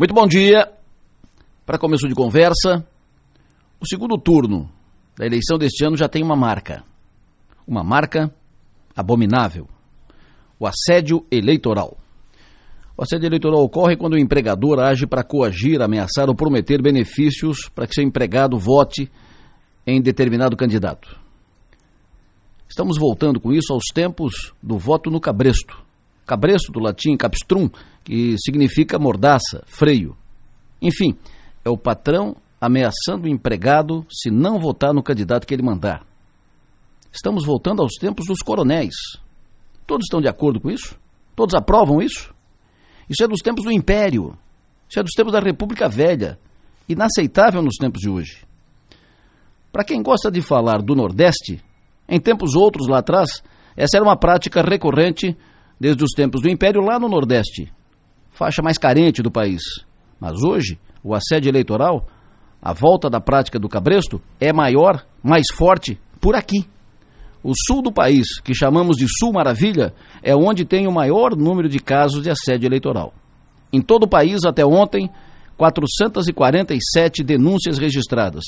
Muito bom dia. Para começo de conversa, o segundo turno da eleição deste ano já tem uma marca. Uma marca abominável: o assédio eleitoral. O assédio eleitoral ocorre quando o empregador age para coagir, ameaçar ou prometer benefícios para que seu empregado vote em determinado candidato. Estamos voltando com isso aos tempos do voto no cabresto. Cabresto, do latim capstrum, que significa mordaça, freio. Enfim, é o patrão ameaçando o empregado se não votar no candidato que ele mandar. Estamos voltando aos tempos dos coronéis. Todos estão de acordo com isso? Todos aprovam isso? Isso é dos tempos do Império. Isso é dos tempos da República Velha. Inaceitável nos tempos de hoje. Para quem gosta de falar do Nordeste, em tempos outros lá atrás, essa era uma prática recorrente desde os tempos do Império lá no Nordeste, faixa mais carente do país. Mas hoje, o assédio eleitoral, a volta da prática do cabresto, é maior, mais forte por aqui. O sul do país, que chamamos de Sul Maravilha, é onde tem o maior número de casos de assédio eleitoral. Em todo o país, até ontem, 447 denúncias registradas.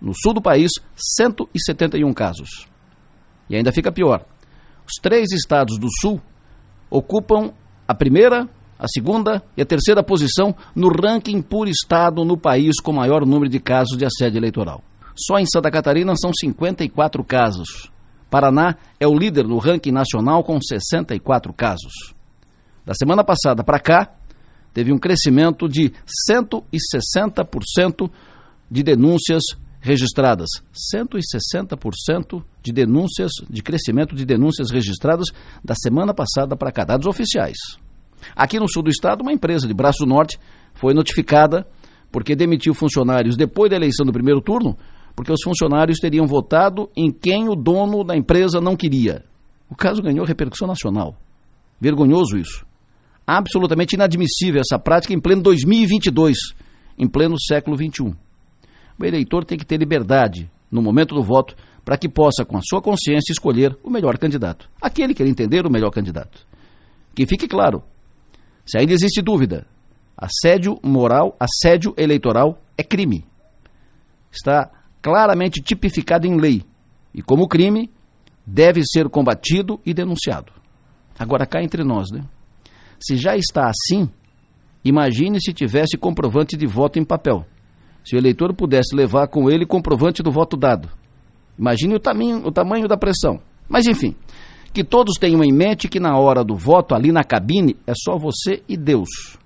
No sul do país, 171 casos. E ainda fica pior. Os três estados do sul ocupam a primeira, a segunda e a terceira posição no ranking por estado no país com maior número de casos de assédio eleitoral. Só em Santa Catarina são 54 casos. Paraná é o líder no ranking nacional com 64 casos. Da semana passada para cá, teve um crescimento de 160% de denúncias registradas. 160% de denúncias, de crescimento de denúncias registradas da semana passada para cá, dados oficiais. Aqui no sul do estado, uma empresa de Braço Norte foi notificada porque demitiu funcionários depois da eleição do primeiro turno, porque os funcionários teriam votado em quem o dono da empresa não queria. O caso ganhou repercussão nacional. Vergonhoso isso. Absolutamente inadmissível essa prática em pleno 2022, em pleno século 21. O eleitor tem que ter liberdade, no momento do voto, para que possa, com a sua consciência, escolher o melhor candidato. Aquele que ele entender o melhor candidato. Que fique claro, se ainda existe dúvida, assédio moral, assédio eleitoral é crime. Está claramente tipificado em lei. E como crime, deve ser combatido e denunciado. Agora cá entre nós, né? Se já está assim, imagine se tivesse comprovante de voto em papel se o eleitor pudesse levar com ele comprovante do voto dado. Imagine o tamanho, o tamanho da pressão. Mas enfim, que todos tenham em mente que na hora do voto, ali na cabine, é só você e Deus.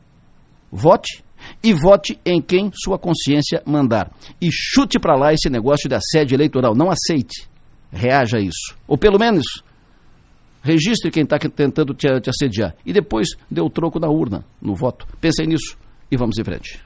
Vote e vote em quem sua consciência mandar. E chute para lá esse negócio de assédio eleitoral. Não aceite. Reaja a isso. Ou pelo menos, registre quem está tentando te, te assediar. E depois dê o troco na urna, no voto. Pensem nisso e vamos em frente.